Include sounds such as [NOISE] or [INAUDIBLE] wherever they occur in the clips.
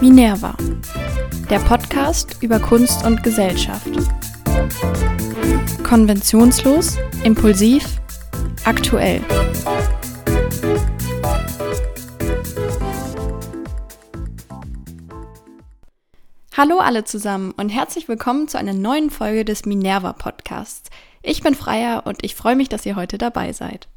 Minerva, der Podcast über Kunst und Gesellschaft. Konventionslos, impulsiv, aktuell. Hallo alle zusammen und herzlich willkommen zu einer neuen Folge des Minerva Podcasts. Ich bin Freier und ich freue mich, dass ihr heute dabei seid.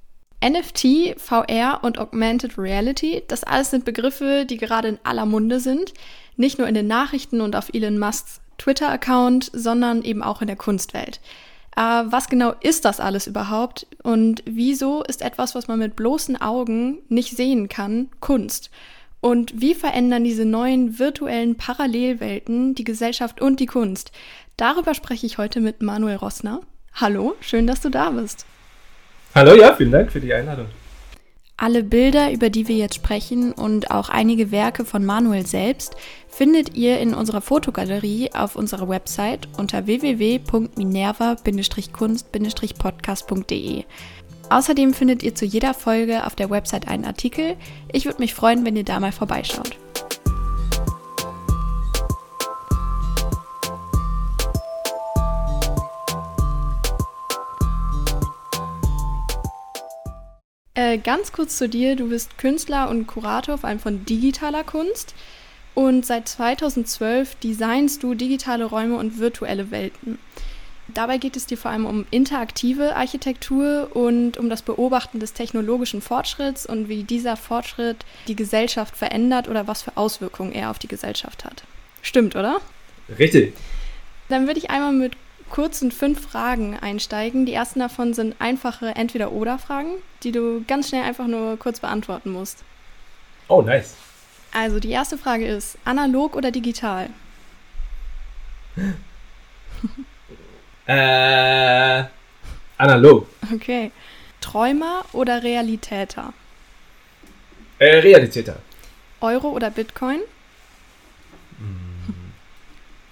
NFT, VR und Augmented Reality, das alles sind Begriffe, die gerade in aller Munde sind. Nicht nur in den Nachrichten und auf Elon Musks Twitter-Account, sondern eben auch in der Kunstwelt. Äh, was genau ist das alles überhaupt und wieso ist etwas, was man mit bloßen Augen nicht sehen kann, Kunst? Und wie verändern diese neuen virtuellen Parallelwelten die Gesellschaft und die Kunst? Darüber spreche ich heute mit Manuel Rossner. Hallo, schön, dass du da bist. Hallo, ja, vielen Dank für die Einladung. Alle Bilder, über die wir jetzt sprechen und auch einige Werke von Manuel selbst findet ihr in unserer Fotogalerie auf unserer Website unter www.minerva-kunst-podcast.de. Außerdem findet ihr zu jeder Folge auf der Website einen Artikel. Ich würde mich freuen, wenn ihr da mal vorbeischaut. Äh, ganz kurz zu dir, du bist Künstler und Kurator vor allem von digitaler Kunst und seit 2012 designst du digitale Räume und virtuelle Welten. Dabei geht es dir vor allem um interaktive Architektur und um das Beobachten des technologischen Fortschritts und wie dieser Fortschritt die Gesellschaft verändert oder was für Auswirkungen er auf die Gesellschaft hat. Stimmt, oder? Richtig. Dann würde ich einmal mit kurzen fünf Fragen einsteigen. Die ersten davon sind einfache Entweder-Oder-Fragen, die du ganz schnell einfach nur kurz beantworten musst. Oh, nice. Also die erste Frage ist, analog oder digital? [LAUGHS] äh, analog. Okay. Träumer oder Realitäter? Äh, Realitäter. Euro oder Bitcoin?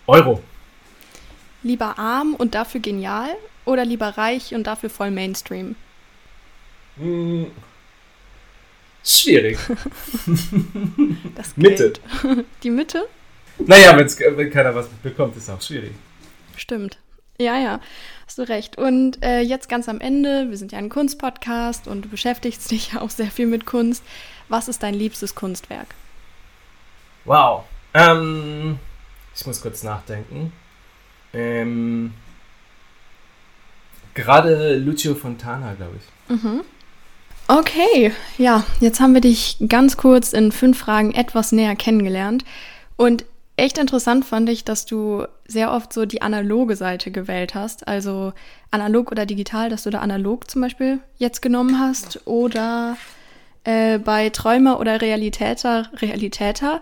Euro. Lieber arm und dafür genial oder lieber reich und dafür voll Mainstream? Hm, schwierig. [LAUGHS] Das Mitte. [LAUGHS] Die Mitte? Naja, wenn's, wenn keiner was mitbekommt, ist auch schwierig. Stimmt. Ja, ja, hast du recht. Und äh, jetzt ganz am Ende, wir sind ja ein Kunstpodcast und du beschäftigst dich ja auch sehr viel mit Kunst. Was ist dein liebstes Kunstwerk? Wow. Ähm, ich muss kurz nachdenken. Ähm, gerade Lucio Fontana, glaube ich. Mhm. Okay, ja, jetzt haben wir dich ganz kurz in fünf Fragen etwas näher kennengelernt. Und echt interessant fand ich, dass du sehr oft so die analoge Seite gewählt hast. Also analog oder digital, dass du da analog zum Beispiel jetzt genommen hast. Oder äh, bei Träumer oder Realitäter, Realitäter,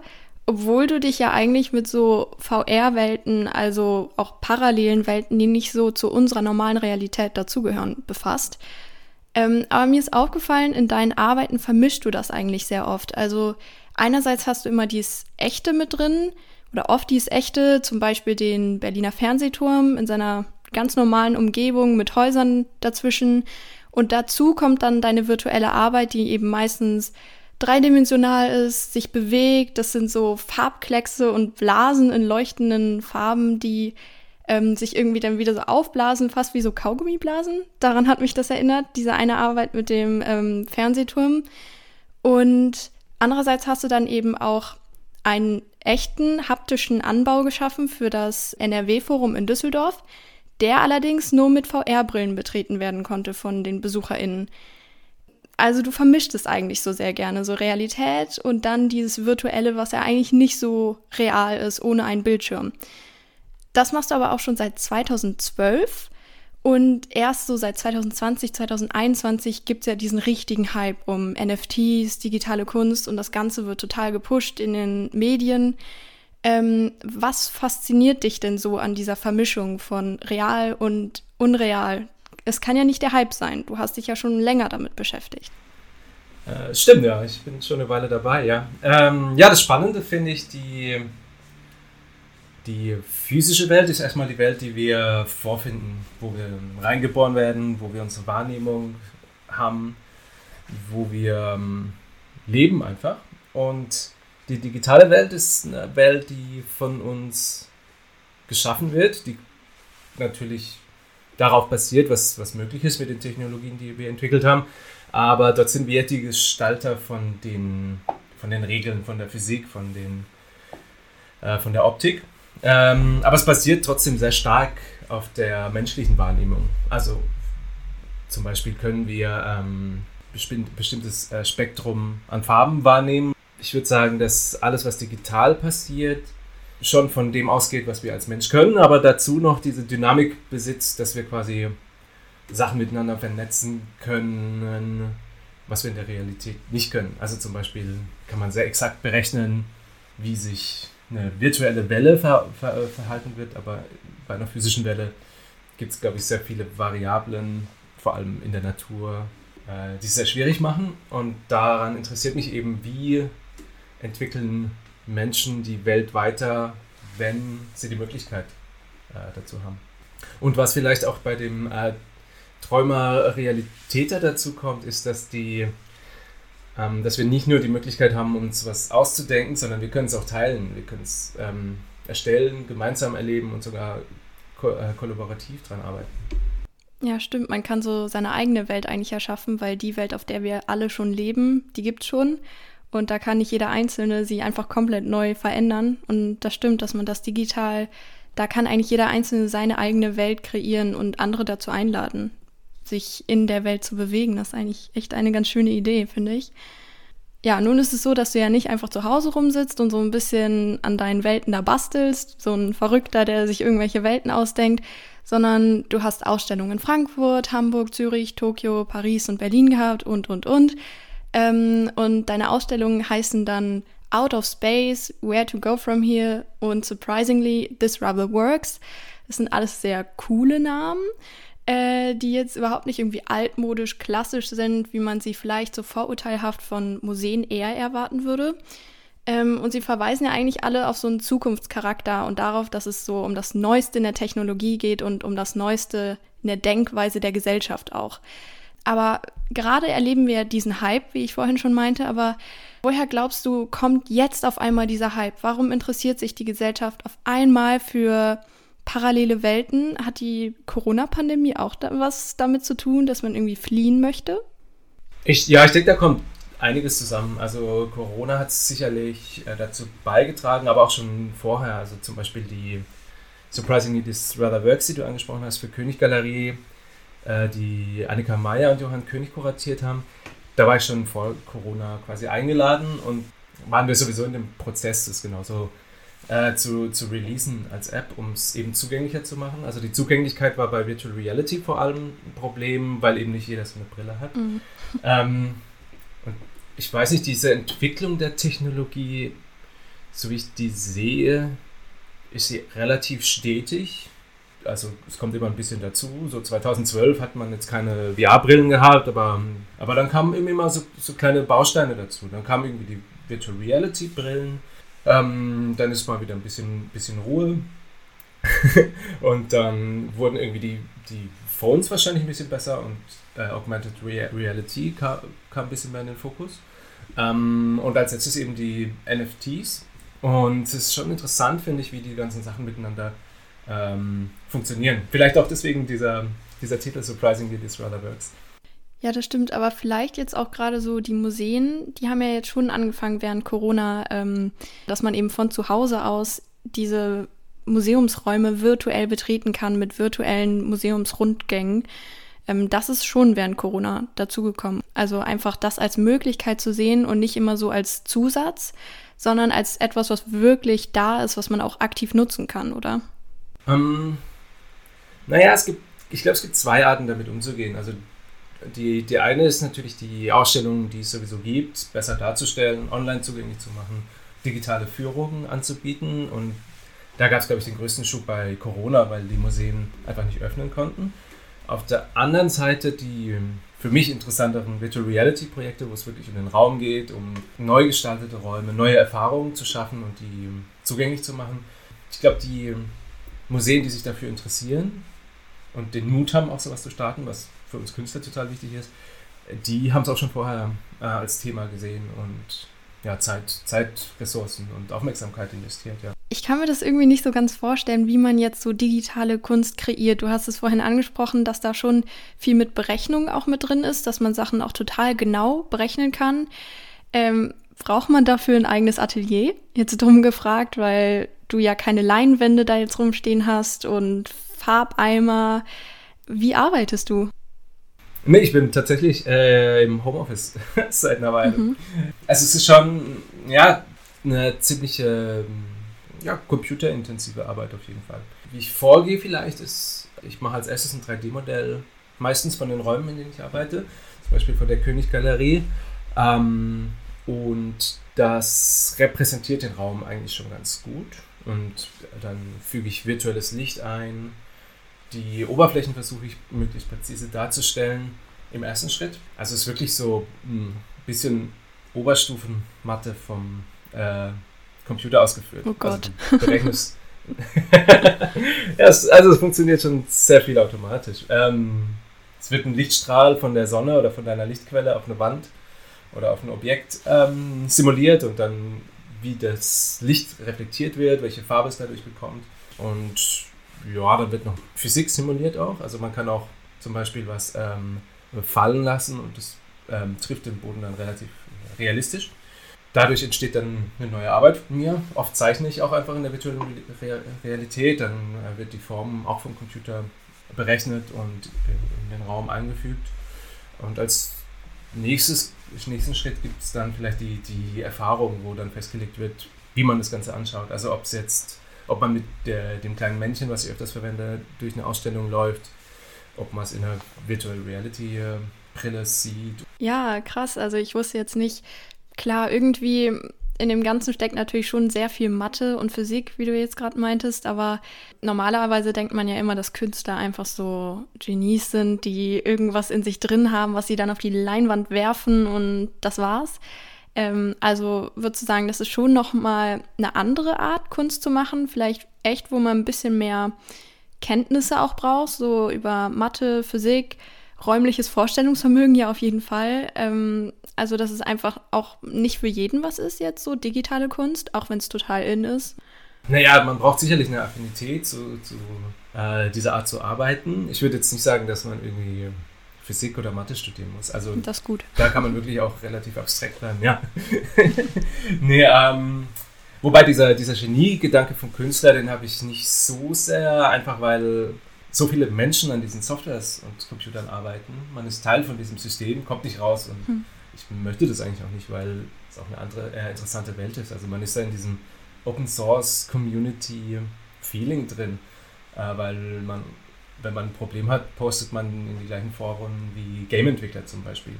obwohl du dich ja eigentlich mit so VR-Welten, also auch parallelen Welten, die nicht so zu unserer normalen Realität dazugehören, befasst. Ähm, aber mir ist aufgefallen, in deinen Arbeiten vermischst du das eigentlich sehr oft. Also einerseits hast du immer dieses Echte mit drin oder oft dieses Echte, zum Beispiel den Berliner Fernsehturm in seiner ganz normalen Umgebung mit Häusern dazwischen. Und dazu kommt dann deine virtuelle Arbeit, die eben meistens dreidimensional ist, sich bewegt. Das sind so Farbkleckse und Blasen in leuchtenden Farben, die ähm, sich irgendwie dann wieder so aufblasen, fast wie so Kaugummiblasen. Daran hat mich das erinnert, diese eine Arbeit mit dem ähm, Fernsehturm. Und andererseits hast du dann eben auch einen echten haptischen Anbau geschaffen für das NRW-Forum in Düsseldorf, der allerdings nur mit VR-Brillen betreten werden konnte von den BesucherInnen. Also du vermischt es eigentlich so sehr gerne, so Realität und dann dieses Virtuelle, was ja eigentlich nicht so real ist, ohne einen Bildschirm. Das machst du aber auch schon seit 2012 und erst so seit 2020, 2021 gibt es ja diesen richtigen Hype um NFTs, digitale Kunst und das Ganze wird total gepusht in den Medien. Ähm, was fasziniert dich denn so an dieser Vermischung von real und unreal? Es kann ja nicht der Hype sein. Du hast dich ja schon länger damit beschäftigt. Äh, stimmt, ja. Ich bin schon eine Weile dabei, ja. Ähm, ja, das Spannende finde ich, die, die physische Welt ist erstmal die Welt, die wir vorfinden, wo wir reingeboren werden, wo wir unsere Wahrnehmung haben, wo wir ähm, leben einfach. Und die digitale Welt ist eine Welt, die von uns geschaffen wird, die natürlich darauf basiert, was, was möglich ist mit den Technologien, die wir entwickelt haben. Aber dort sind wir die Gestalter von den, von den Regeln, von der Physik, von, den, äh, von der Optik. Ähm, aber es basiert trotzdem sehr stark auf der menschlichen Wahrnehmung. Also zum Beispiel können wir ähm, bestimmtes äh, Spektrum an Farben wahrnehmen. Ich würde sagen, dass alles, was digital passiert, schon von dem ausgeht, was wir als Mensch können, aber dazu noch diese Dynamik besitzt, dass wir quasi Sachen miteinander vernetzen können, was wir in der Realität nicht können. Also zum Beispiel kann man sehr exakt berechnen, wie sich eine virtuelle Welle ver ver verhalten wird, aber bei einer physischen Welle gibt es, glaube ich, sehr viele Variablen, vor allem in der Natur, äh, die es sehr schwierig machen. Und daran interessiert mich eben, wie entwickeln Menschen die Welt weiter, wenn sie die Möglichkeit äh, dazu haben. Und was vielleicht auch bei dem äh, Träumer Realitäter dazu kommt, ist, dass die ähm, dass wir nicht nur die Möglichkeit haben, uns was auszudenken, sondern wir können es auch teilen. Wir können es ähm, erstellen, gemeinsam erleben und sogar ko äh, kollaborativ dran arbeiten. Ja, stimmt. Man kann so seine eigene Welt eigentlich erschaffen, weil die Welt, auf der wir alle schon leben, die gibt es schon. Und da kann nicht jeder Einzelne sie einfach komplett neu verändern. Und das stimmt, dass man das digital, da kann eigentlich jeder Einzelne seine eigene Welt kreieren und andere dazu einladen, sich in der Welt zu bewegen. Das ist eigentlich echt eine ganz schöne Idee, finde ich. Ja, nun ist es so, dass du ja nicht einfach zu Hause rumsitzt und so ein bisschen an deinen Welten da bastelst, so ein Verrückter, der sich irgendwelche Welten ausdenkt, sondern du hast Ausstellungen in Frankfurt, Hamburg, Zürich, Tokio, Paris und Berlin gehabt und, und, und. Ähm, und deine Ausstellungen heißen dann Out of Space, Where to Go From Here und Surprisingly, This Rubber Works. Das sind alles sehr coole Namen, äh, die jetzt überhaupt nicht irgendwie altmodisch, klassisch sind, wie man sie vielleicht so vorurteilhaft von Museen eher erwarten würde. Ähm, und sie verweisen ja eigentlich alle auf so einen Zukunftscharakter und darauf, dass es so um das Neueste in der Technologie geht und um das Neueste in der Denkweise der Gesellschaft auch. Aber gerade erleben wir diesen Hype, wie ich vorhin schon meinte, aber woher glaubst du, kommt jetzt auf einmal dieser Hype? Warum interessiert sich die Gesellschaft auf einmal für parallele Welten? Hat die Corona-Pandemie auch da was damit zu tun, dass man irgendwie fliehen möchte? Ich, ja, ich denke, da kommt einiges zusammen. Also Corona hat sicherlich äh, dazu beigetragen, aber auch schon vorher. Also zum Beispiel die Surprisingly This Rather Works, die du angesprochen hast, für Königgalerie äh, die Annika Meyer und Johann König kuratiert haben. Da war ich schon vor Corona quasi eingeladen und waren wir sowieso in dem Prozess, das genauso äh, zu, zu releasen als App, um es eben zugänglicher zu machen. Also die Zugänglichkeit war bei Virtual Reality vor allem ein Problem, weil eben nicht jeder so eine Brille hat. Mhm. Ähm, und ich weiß nicht, diese Entwicklung der Technologie, so wie ich die sehe, ist sie relativ stetig also es kommt immer ein bisschen dazu. So 2012 hat man jetzt keine VR-Brillen gehabt, aber, aber dann kamen immer so, so kleine Bausteine dazu. Dann kamen irgendwie die Virtual Reality-Brillen, ähm, dann ist mal wieder ein bisschen, bisschen Ruhe. [LAUGHS] und dann wurden irgendwie die, die Phones wahrscheinlich ein bisschen besser und äh, Augmented Reality kam, kam, ein bisschen mehr in den Fokus. Ähm, und als letztes eben die NFTs. Und es ist schon interessant, finde ich, wie die ganzen Sachen miteinander ähm, funktionieren. Vielleicht auch deswegen dieser, dieser Titel Surprisingly This Rather Works. Ja, das stimmt, aber vielleicht jetzt auch gerade so die Museen, die haben ja jetzt schon angefangen während Corona, ähm, dass man eben von zu Hause aus diese Museumsräume virtuell betreten kann mit virtuellen Museumsrundgängen. Ähm, das ist schon während Corona dazugekommen. Also einfach das als Möglichkeit zu sehen und nicht immer so als Zusatz, sondern als etwas, was wirklich da ist, was man auch aktiv nutzen kann, oder? Ähm, naja, es gibt, ich glaube, es gibt zwei Arten, damit umzugehen. Also die, die eine ist natürlich die Ausstellungen, die es sowieso gibt, besser darzustellen, online zugänglich zu machen, digitale Führungen anzubieten. Und da gab es, glaube ich, den größten Schub bei Corona, weil die Museen einfach nicht öffnen konnten. Auf der anderen Seite die für mich interessanteren Virtual Reality Projekte, wo es wirklich um den Raum geht, um neu gestaltete Räume, neue Erfahrungen zu schaffen und die zugänglich zu machen. Ich glaube, die Museen, die sich dafür interessieren und den Mut haben, auch sowas zu starten, was für uns Künstler total wichtig ist, die haben es auch schon vorher äh, als Thema gesehen und ja, Zeit, Zeitressourcen und Aufmerksamkeit investiert, ja. Ich kann mir das irgendwie nicht so ganz vorstellen, wie man jetzt so digitale Kunst kreiert. Du hast es vorhin angesprochen, dass da schon viel mit Berechnung auch mit drin ist, dass man Sachen auch total genau berechnen kann. Ähm, braucht man dafür ein eigenes Atelier? Jetzt drum gefragt, weil du ja keine Leinwände da jetzt rumstehen hast und Farbeimer. Wie arbeitest du? Nee, ich bin tatsächlich äh, im Homeoffice [LAUGHS] seit einer Weile. Mhm. Also es ist schon, ja, eine ziemliche ja, computerintensive Arbeit auf jeden Fall. Wie ich vorgehe vielleicht ist, ich mache als erstes ein 3D-Modell, meistens von den Räumen, in denen ich arbeite, zum Beispiel von der Königgalerie. Ähm, und das repräsentiert den Raum eigentlich schon ganz gut. Und dann füge ich virtuelles Licht ein, die Oberflächen versuche ich möglichst präzise darzustellen im ersten Schritt. Also es ist wirklich so ein bisschen Oberstufenmatte vom äh, Computer ausgeführt. Oh Gott. Also, [LAUGHS] ja, es, also es funktioniert schon sehr viel automatisch. Ähm, es wird ein Lichtstrahl von der Sonne oder von deiner Lichtquelle auf eine Wand oder auf ein Objekt ähm, simuliert und dann wie das Licht reflektiert wird, welche Farbe es dadurch bekommt. Und ja, da wird noch Physik simuliert auch. Also man kann auch zum Beispiel was ähm, fallen lassen und das ähm, trifft den Boden dann relativ realistisch. Dadurch entsteht dann eine neue Arbeit von mir. Oft zeichne ich auch einfach in der virtuellen Realität. Dann äh, wird die Form auch vom Computer berechnet und in den Raum eingefügt. Und als nächstes, nächsten Schritt gibt es dann vielleicht die, die Erfahrung, wo dann festgelegt wird, wie man das Ganze anschaut. Also ob es jetzt ob man mit der, dem kleinen Männchen, was ich öfters verwende, durch eine Ausstellung läuft, ob man es in einer Virtual Reality äh, Brille sieht. Ja, krass. Also ich wusste jetzt nicht, klar, irgendwie in dem Ganzen steckt natürlich schon sehr viel Mathe und Physik, wie du jetzt gerade meintest, aber normalerweise denkt man ja immer, dass Künstler einfach so Genies sind, die irgendwas in sich drin haben, was sie dann auf die Leinwand werfen und das war's. Ähm, also würdest du sagen, das ist schon nochmal eine andere Art, Kunst zu machen? Vielleicht echt, wo man ein bisschen mehr Kenntnisse auch braucht, so über Mathe, Physik, räumliches Vorstellungsvermögen ja auf jeden Fall. Ähm, also, dass es einfach auch nicht für jeden was ist jetzt, so digitale Kunst, auch wenn es total in ist. Naja, man braucht sicherlich eine Affinität zu, zu äh, dieser Art zu arbeiten. Ich würde jetzt nicht sagen, dass man irgendwie Physik oder Mathe studieren muss. Also das ist gut. Da kann man wirklich auch relativ abstrakt bleiben, ja. [LAUGHS] nee, ähm, wobei dieser, dieser Genie-Gedanke vom Künstler, den habe ich nicht so sehr, einfach weil so viele Menschen an diesen Softwares und Computern arbeiten. Man ist Teil von diesem System, kommt nicht raus und hm. ich möchte das eigentlich auch nicht, weil es auch eine andere, äh, interessante Welt ist. Also man ist da in diesem Open Source Community Feeling drin, äh, weil man wenn man ein Problem hat, postet man in die gleichen Foren wie Game-Entwickler zum Beispiel.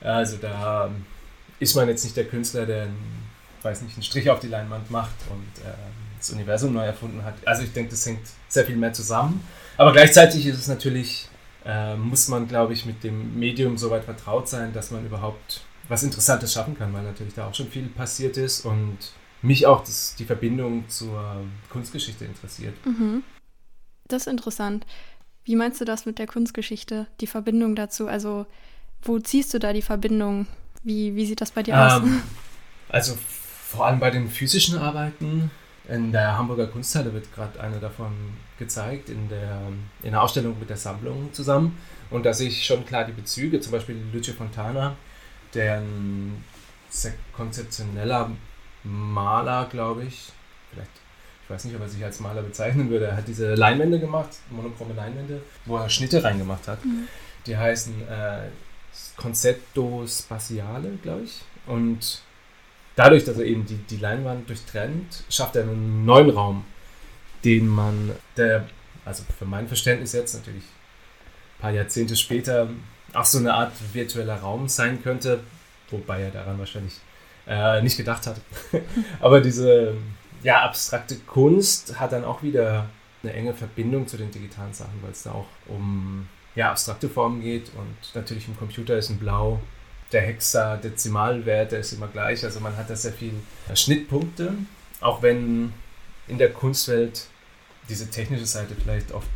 Also da ist man jetzt nicht der Künstler, der einen, weiß nicht, einen Strich auf die Leinwand macht und äh, das Universum neu erfunden hat. Also ich denke, das hängt sehr viel mehr zusammen. Aber gleichzeitig ist es natürlich, äh, muss man, glaube ich, mit dem Medium so weit vertraut sein, dass man überhaupt was Interessantes schaffen kann, weil natürlich da auch schon viel passiert ist und mich auch das, die Verbindung zur Kunstgeschichte interessiert. Mhm. Das ist interessant. Wie meinst du das mit der Kunstgeschichte, die Verbindung dazu? Also, wo ziehst du da die Verbindung? Wie, wie sieht das bei dir aus? Ähm, also, vor allem bei den physischen Arbeiten. In der Hamburger Kunsthalle wird gerade eine davon gezeigt, in der, in der Ausstellung mit der Sammlung zusammen. Und da sehe ich schon klar die Bezüge, zum Beispiel Lucio Fontana, der ein sehr konzeptioneller Maler, glaube ich, vielleicht ich weiß nicht, ob er sich als Maler bezeichnen würde, er hat diese Leinwände gemacht, monochrome Leinwände, wo er Schnitte reingemacht hat. Mhm. Die heißen äh, Concepto Spaziale, glaube ich. Und dadurch, dass er eben die, die Leinwand durchtrennt, schafft er einen neuen Raum, den man, der, also für mein Verständnis jetzt natürlich ein paar Jahrzehnte später, auch so eine Art virtueller Raum sein könnte, wobei er daran wahrscheinlich äh, nicht gedacht hat. [LAUGHS] Aber diese ja, abstrakte Kunst hat dann auch wieder eine enge Verbindung zu den digitalen Sachen, weil es da auch um ja, abstrakte Formen geht und natürlich im Computer ist ein Blau. Der Hexadezimalwert, der ist immer gleich, also man hat da sehr viele Schnittpunkte, auch wenn in der Kunstwelt diese technische Seite vielleicht oft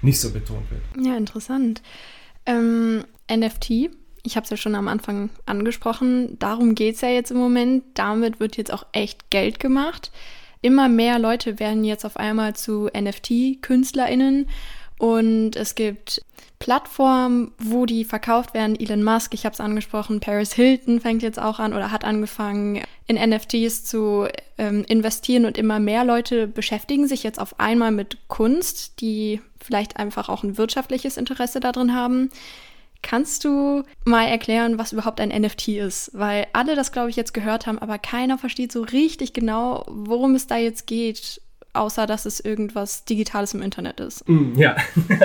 nicht so betont wird. Ja, interessant. Ähm, NFT Ich habe es ja schon am Anfang angesprochen. Darum geht es ja jetzt im Moment. Damit wird jetzt auch echt Geld gemacht. Immer mehr Leute werden jetzt auf einmal zu NFT-KünstlerInnen und es gibt Plattformen, wo die verkauft werden. Elon Musk, ich habe es angesprochen, Paris Hilton fängt jetzt auch an oder hat angefangen, in NFTs zu ähm, investieren und immer mehr Leute beschäftigen sich jetzt auf einmal mit Kunst, die vielleicht einfach auch ein wirtschaftliches Interesse darin haben. Kannst du mal erklären, was überhaupt ein NFT ist? Weil alle das, glaube ich, jetzt gehört haben, aber keiner versteht so richtig genau, worum es da jetzt geht außer dass es irgendwas Digitales im Internet ist. Mm, ja,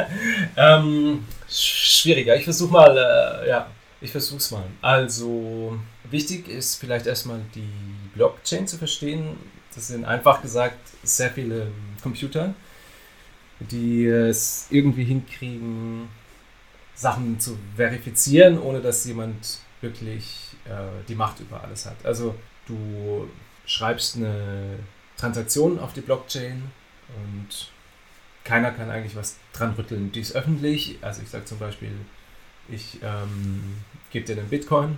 [LAUGHS] ähm, schwieriger. Ich versuche mal, äh, ja, ich versuche es mal. Also, wichtig ist vielleicht erstmal die Blockchain zu verstehen. Das sind einfach gesagt sehr viele Computer, die es irgendwie hinkriegen, Sachen zu verifizieren, ohne dass jemand wirklich äh, die Macht über alles hat. Also, du schreibst eine Transaktionen auf die Blockchain und keiner kann eigentlich was dran rütteln. Die ist öffentlich, also ich sage zum Beispiel, ich ähm, gebe dir den Bitcoin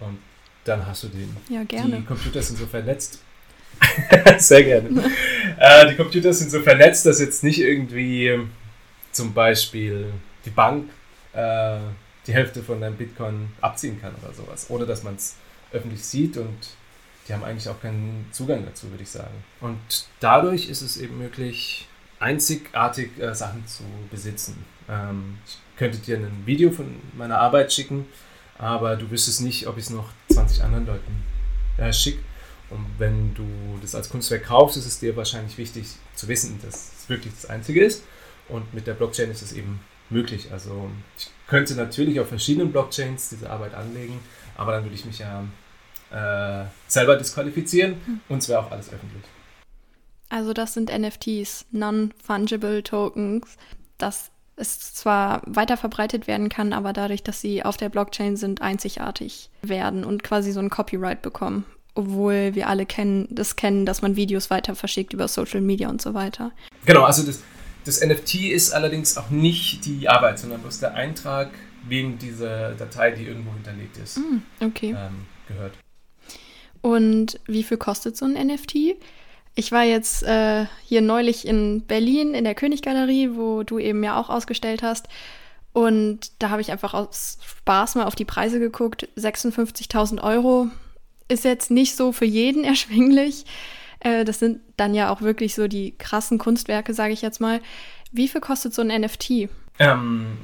und dann hast du den. Ja, gerne. Die Computer sind so vernetzt. [LAUGHS] Sehr gerne. [LAUGHS] äh, die Computer sind so vernetzt, dass jetzt nicht irgendwie zum Beispiel die Bank äh, die Hälfte von deinem Bitcoin abziehen kann oder sowas, ohne dass man es öffentlich sieht und die haben eigentlich auch keinen Zugang dazu, würde ich sagen. Und dadurch ist es eben möglich, einzigartig äh, Sachen zu besitzen. Ähm, ich könnte dir ein Video von meiner Arbeit schicken, aber du wüsstest nicht, ob ich es noch 20 anderen Leuten äh, schicke. Und wenn du das als Kunstwerk kaufst, ist es dir wahrscheinlich wichtig zu wissen, dass es wirklich das Einzige ist. Und mit der Blockchain ist es eben möglich. Also ich könnte natürlich auf verschiedenen Blockchains diese Arbeit anlegen, aber dann würde ich mich ja äh, selber disqualifizieren hm. und es wäre auch alles öffentlich. Also das sind NFTs, Non-Fungible Tokens, dass es zwar weiter verbreitet werden kann, aber dadurch, dass sie auf der Blockchain sind, einzigartig werden und quasi so ein Copyright bekommen. Obwohl wir alle kennen, das kennen, dass man Videos weiter verschickt über Social Media und so weiter. Genau, also das, das NFT ist allerdings auch nicht die Arbeit, sondern bloß der Eintrag, wem diese Datei, die irgendwo hinterlegt ist, mm, okay. ähm, gehört. Und wie viel kostet so ein NFT? Ich war jetzt äh, hier neulich in Berlin in der Königgalerie, wo du eben ja auch ausgestellt hast. Und da habe ich einfach aus Spaß mal auf die Preise geguckt. 56.000 Euro ist jetzt nicht so für jeden [LAUGHS] erschwinglich. Äh, das sind dann ja auch wirklich so die krassen Kunstwerke, sage ich jetzt mal. Wie viel kostet so ein NFT? Ähm,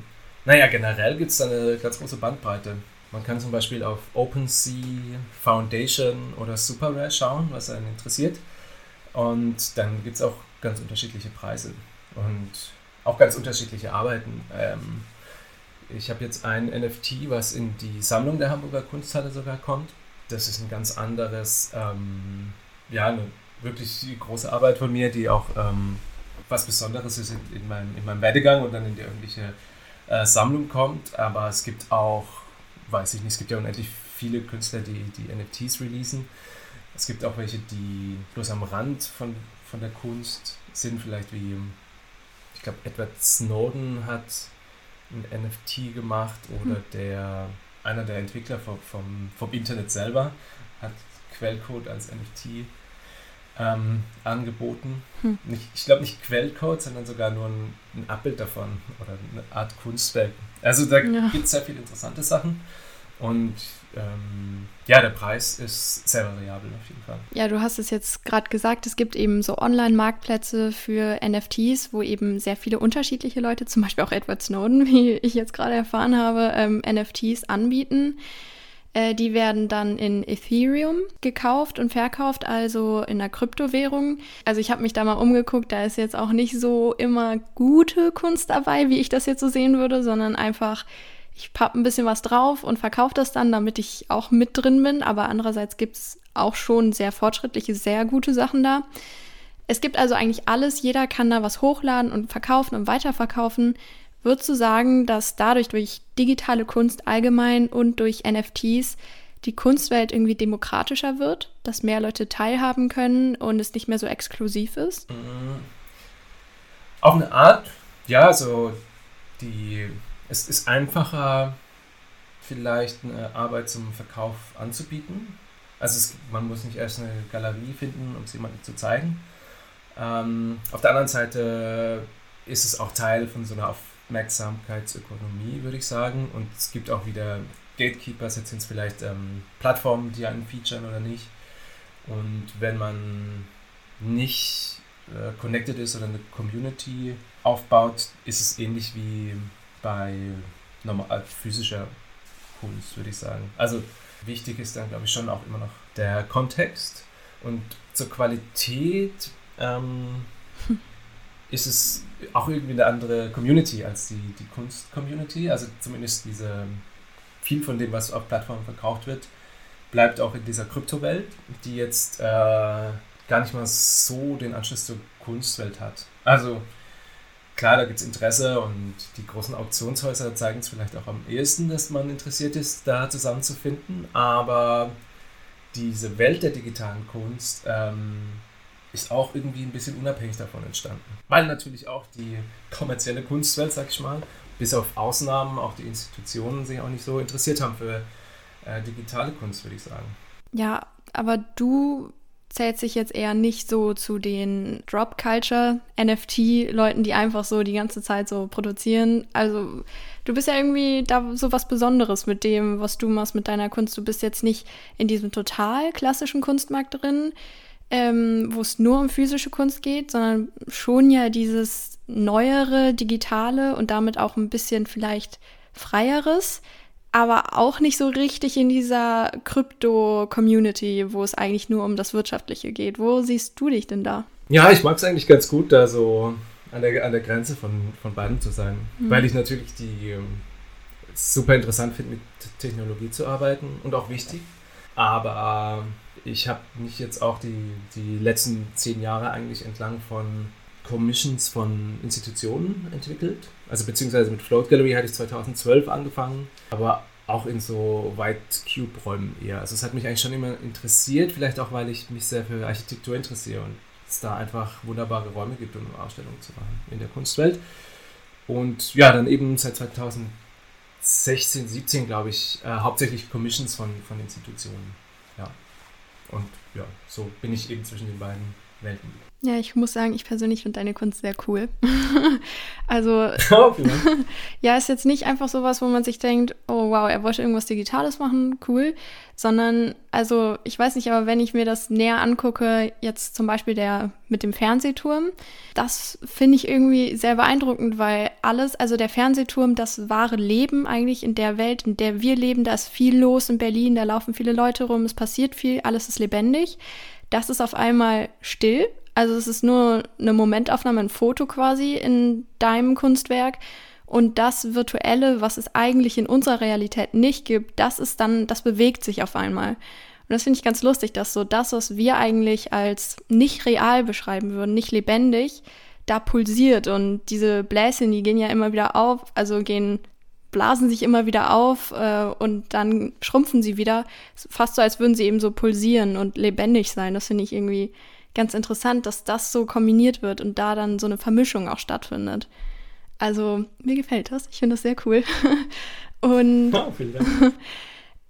naja, generell gibt es eine ganz große Bandbreite. Man kann zum Beispiel auf OpenSea, Foundation oder SuperRare schauen, was einen interessiert. Und dann gibt es auch ganz unterschiedliche Preise und auch ganz unterschiedliche Arbeiten. Ähm, ich habe jetzt ein NFT, was in die Sammlung der Hamburger Kunsthalle sogar kommt. Das ist ein ganz anderes, ähm, ja, eine wirklich große Arbeit von mir, die auch ähm, was Besonderes ist in, in, meinem, in meinem Werdegang und dann in die öffentliche äh, Sammlung kommt. Aber es gibt auch weiß ich nicht, es gibt ja unendlich viele Künstler, die, die NFTs releasen. Es gibt auch welche, die bloß am Rand von, von der Kunst sind, vielleicht wie, ich glaube, Edward Snowden hat ein NFT gemacht oder hm. der, einer der Entwickler vom, vom, vom Internet selber hat Quellcode als NFT ähm, angeboten. Hm. Nicht, ich glaube nicht Quellcode, sondern sogar nur ein, ein Abbild davon oder eine Art Kunstwerk. Also da ja. gibt es sehr viele interessante Sachen. Und ähm, ja, der Preis ist sehr variabel auf jeden Fall. Ja, du hast es jetzt gerade gesagt, es gibt eben so Online-Marktplätze für NFTs, wo eben sehr viele unterschiedliche Leute, zum Beispiel auch Edward Snowden, [LAUGHS] wie ich jetzt gerade erfahren habe, ähm, NFTs anbieten. Äh, die werden dann in Ethereum gekauft und verkauft, also in einer Kryptowährung. Also ich habe mich da mal umgeguckt, da ist jetzt auch nicht so immer gute Kunst dabei, wie ich das jetzt so sehen würde, sondern einfach ich pappe ein bisschen was drauf und verkaufe das dann, damit ich auch mit drin bin. Aber andererseits gibt es auch schon sehr fortschrittliche, sehr gute Sachen da. Es gibt also eigentlich alles. Jeder kann da was hochladen und verkaufen und weiterverkaufen. Würdest du sagen, dass dadurch durch digitale Kunst allgemein und durch NFTs die Kunstwelt irgendwie demokratischer wird, dass mehr Leute teilhaben können und es nicht mehr so exklusiv ist? Mhm. Auf eine Art, ja, so die es ist einfacher vielleicht eine Arbeit zum Verkauf anzubieten. Also es, man muss nicht erst eine Galerie finden, um es jemandem zu zeigen. Ähm, auf der anderen Seite ist es auch Teil von so einer Aufmerksamkeitsökonomie, würde ich sagen. Und es gibt auch wieder Gatekeepers, jetzt sind es vielleicht ähm, Plattformen, die einen featuren oder nicht. Und wenn man nicht äh, connected ist oder eine Community aufbaut, ist es ähnlich wie bei normal, physischer Kunst, würde ich sagen. Also wichtig ist dann, glaube ich, schon auch immer noch der Kontext. Und zur Qualität ähm, [LAUGHS] ist es auch irgendwie eine andere Community als die, die Kunst-Community. Also zumindest diese viel von dem, was auf Plattformen verkauft wird, bleibt auch in dieser Kryptowelt, die jetzt äh, gar nicht mal so den Anschluss zur Kunstwelt hat. Also klar, da gibt es Interesse und die großen Auktionshäuser zeigen es vielleicht auch am ehesten, dass man interessiert ist, da zusammenzufinden. Aber diese Welt der digitalen Kunst ähm, ist auch irgendwie ein bisschen unabhängig davon entstanden. Weil natürlich auch die kommerzielle Kunstwelt, sag ich mal, bis auf Ausnahmen auch die Institutionen sich auch nicht so interessiert haben für äh, digitale Kunst, würde ich sagen. Ja, aber du zählst dich jetzt eher nicht so zu den Drop Culture NFT Leuten, die einfach so die ganze Zeit so produzieren. Also du bist ja irgendwie da so was Besonderes mit dem, was du machst mit deiner Kunst. Du bist jetzt nicht in diesem total klassischen Kunstmarkt drin, ähm, wo es nur um physische Kunst geht, sondern schon ja dieses neuere, digitale und damit auch ein bisschen vielleicht freieres, aber auch nicht so richtig in dieser Krypto-Community, wo es eigentlich nur um das Wirtschaftliche geht. Wo siehst du dich denn da? Ja, ich mag es eigentlich ganz gut, da so an der, an der Grenze von, von beiden zu sein, mhm. weil ich natürlich die ähm, super interessant finde, mit Technologie zu arbeiten und auch wichtig. Aber ich habe mich jetzt auch die, die letzten zehn Jahre eigentlich entlang von Commissions von Institutionen entwickelt. Also beziehungsweise mit Float Gallery hatte ich 2012 angefangen, aber auch in so White Cube Räumen eher. Also es hat mich eigentlich schon immer interessiert, vielleicht auch, weil ich mich sehr für Architektur interessiere und es da einfach wunderbare Räume gibt, um Ausstellungen zu machen in der Kunstwelt. Und ja, dann eben seit 2016, 17 glaube ich, äh, hauptsächlich Commissions von, von Institutionen. Ja. Und ja, so bin ich eben zwischen den beiden Welten. Ja, ich muss sagen, ich persönlich finde deine Kunst sehr cool. [LAUGHS] also, [LAUGHS] oh, [LAUGHS] ja, ist jetzt nicht einfach sowas, wo man sich denkt, oh wow, er wollte irgendwas Digitales machen, cool, sondern, also, ich weiß nicht, aber wenn ich mir das näher angucke, jetzt zum Beispiel der mit dem Fernsehturm, das finde ich irgendwie sehr beeindruckend, weil alles, also der Fernsehturm, das wahre Leben eigentlich in der Welt, in der wir leben, da ist viel los in Berlin, da laufen viele Leute rum, es passiert viel, alles ist lebendig. Das ist auf einmal still also es ist nur eine Momentaufnahme, ein Foto quasi in deinem Kunstwerk. Und das Virtuelle, was es eigentlich in unserer Realität nicht gibt, das ist dann, das bewegt sich auf einmal. Und das finde ich ganz lustig, dass so das, was wir eigentlich als nicht real beschreiben würden, nicht lebendig, da pulsiert. Und diese Bläschen, die gehen ja immer wieder auf, also gehen, blasen sich immer wieder auf äh, und dann schrumpfen sie wieder. Fast so, als würden sie eben so pulsieren und lebendig sein. Das finde ich irgendwie ganz interessant, dass das so kombiniert wird und da dann so eine Vermischung auch stattfindet. Also mir gefällt das. Ich finde das sehr cool. [LAUGHS] und oh. [LAUGHS]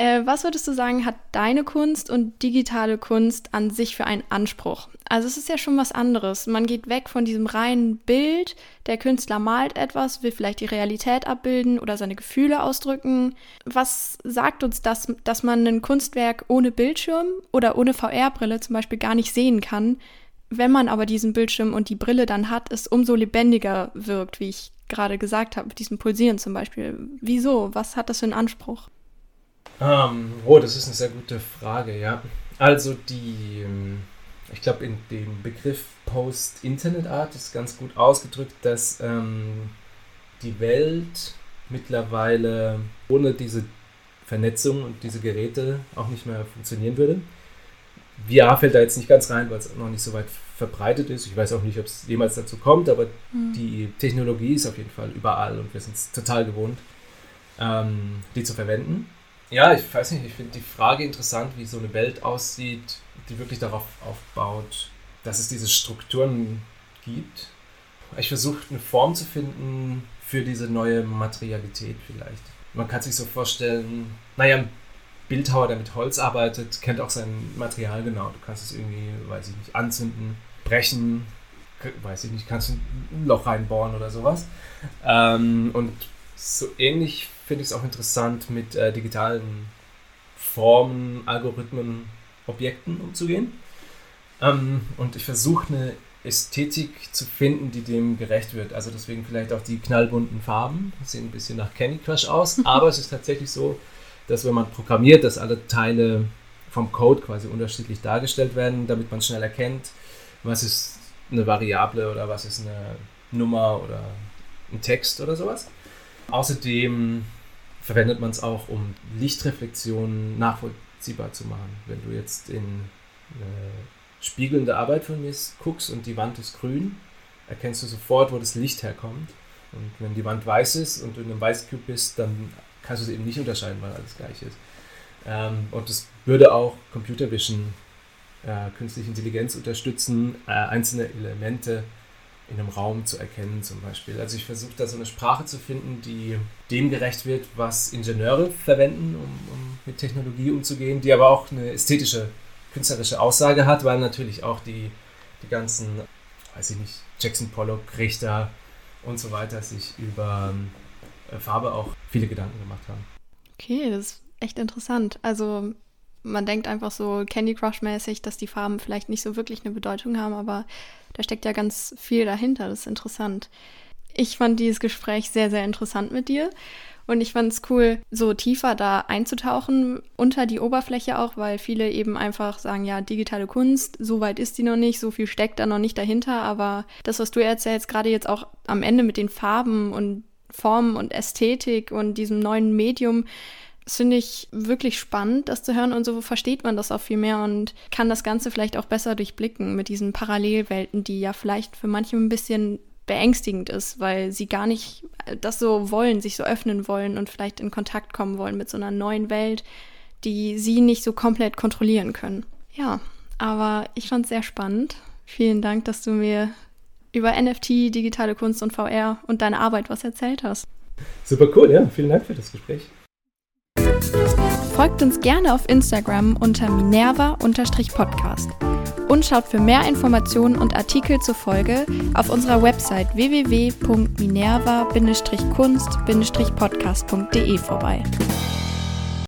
Äh, was würdest du sagen, hat deine Kunst und digitale Kunst an sich für einen Anspruch? Also es ist ja schon was anderes. Man geht weg von diesem reinen Bild. Der Künstler malt etwas, will vielleicht die Realität abbilden oder seine Gefühle ausdrücken. Was sagt uns das, dass man ein Kunstwerk ohne Bildschirm oder ohne VR-Brille zum Beispiel gar nicht sehen kann? Wenn man aber diesen Bildschirm und die Brille dann hat, es umso lebendiger wirkt, wie ich gerade gesagt habe, mit diesem Pulsieren zum Beispiel. Wieso? Was hat das für einen Anspruch? Um, ähm, oh, das ist eine sehr gute Frage, ja. Also die, ähm, ich glaube, in dem Begriff Post-Internet-Art ist ganz gut ausgedrückt, dass ähm, die Welt mittlerweile ohne diese Vernetzung und diese Geräte auch nicht mehr funktionieren würde. VR fällt da jetzt nicht ganz rein, weil es noch nicht so weit verbreitet ist. Ich weiß auch nicht, ob es jemals dazu kommt, aber mhm. die Technologie ist auf jeden Fall überall und wir sind es total gewohnt, ähm, die zu verwenden. Ja, ich weiß nicht, ich finde die Frage interessant, wie so eine Welt aussieht, die wirklich darauf aufbaut, dass es diese Strukturen gibt. Ich versuche eine Form zu finden für diese neue Materialität vielleicht. man kann sich so vorstellen, naja, ein Bildhauer, der mit Holz arbeitet, kennt auch sein Material genau. Du kannst es irgendwie, weiß ich nicht, anzünden, brechen, weiß ich nicht, kannst ein Loch reinbohren oder sowas. Ähm, und so ähnlich finde ich es auch interessant, mit äh, digitalen Formen, Algorithmen, Objekten umzugehen. Ähm, und ich versuche eine Ästhetik zu finden, die dem gerecht wird. Also deswegen vielleicht auch die knallbunten Farben. sehen ein bisschen nach Candy Crush aus, [LAUGHS] aber es ist tatsächlich so, dass wenn man programmiert, dass alle Teile vom Code quasi unterschiedlich dargestellt werden, damit man schnell erkennt, was ist eine Variable oder was ist eine Nummer oder ein Text oder sowas. Außerdem verwendet man es auch, um Lichtreflexionen nachvollziehbar zu machen. Wenn du jetzt in eine spiegelnde Arbeit von mir guckst und die Wand ist grün, erkennst du sofort, wo das Licht herkommt. Und wenn die Wand weiß ist und du in einem Weißcube bist, dann kannst du es eben nicht unterscheiden, weil alles gleich ist. Ähm, und das würde auch Computer Vision, äh, künstliche Intelligenz unterstützen, äh, einzelne Elemente in einem Raum zu erkennen zum Beispiel. Also ich versuche da so eine Sprache zu finden, die dem gerecht wird, was Ingenieure verwenden, um, um mit Technologie umzugehen, die aber auch eine ästhetische, künstlerische Aussage hat, weil natürlich auch die, die ganzen, weiß ich nicht, Jackson Pollock, Richter und so weiter sich über äh, Farbe auch viele Gedanken gemacht haben. Okay, das ist echt interessant. Also man denkt einfach so Candy Crush-mäßig, dass die Farben vielleicht nicht so wirklich eine Bedeutung haben, aber da steckt ja ganz viel dahinter. Das ist interessant. Ich fand dieses Gespräch sehr, sehr interessant mit dir. Und ich fand es cool, so tiefer da einzutauchen, unter die Oberfläche auch, weil viele eben einfach sagen, ja, digitale Kunst, so weit ist die noch nicht, so viel steckt da noch nicht dahinter. Aber das, was du erzählst, gerade jetzt auch am Ende mit den Farben und Formen und Ästhetik und diesem neuen Medium, das finde ich wirklich spannend, das zu hören und so versteht man das auch viel mehr und kann das Ganze vielleicht auch besser durchblicken mit diesen Parallelwelten, die ja vielleicht für manche ein bisschen beängstigend ist, weil sie gar nicht das so wollen, sich so öffnen wollen und vielleicht in Kontakt kommen wollen mit so einer neuen Welt, die sie nicht so komplett kontrollieren können. Ja, aber ich fand es sehr spannend. Vielen Dank, dass du mir über NFT, digitale Kunst und VR und deine Arbeit was erzählt hast. Super cool, ja. Vielen Dank für das Gespräch. Folgt uns gerne auf Instagram unter minerva-podcast und schaut für mehr Informationen und Artikel zur Folge auf unserer Website www.minerva-kunst-podcast.de vorbei.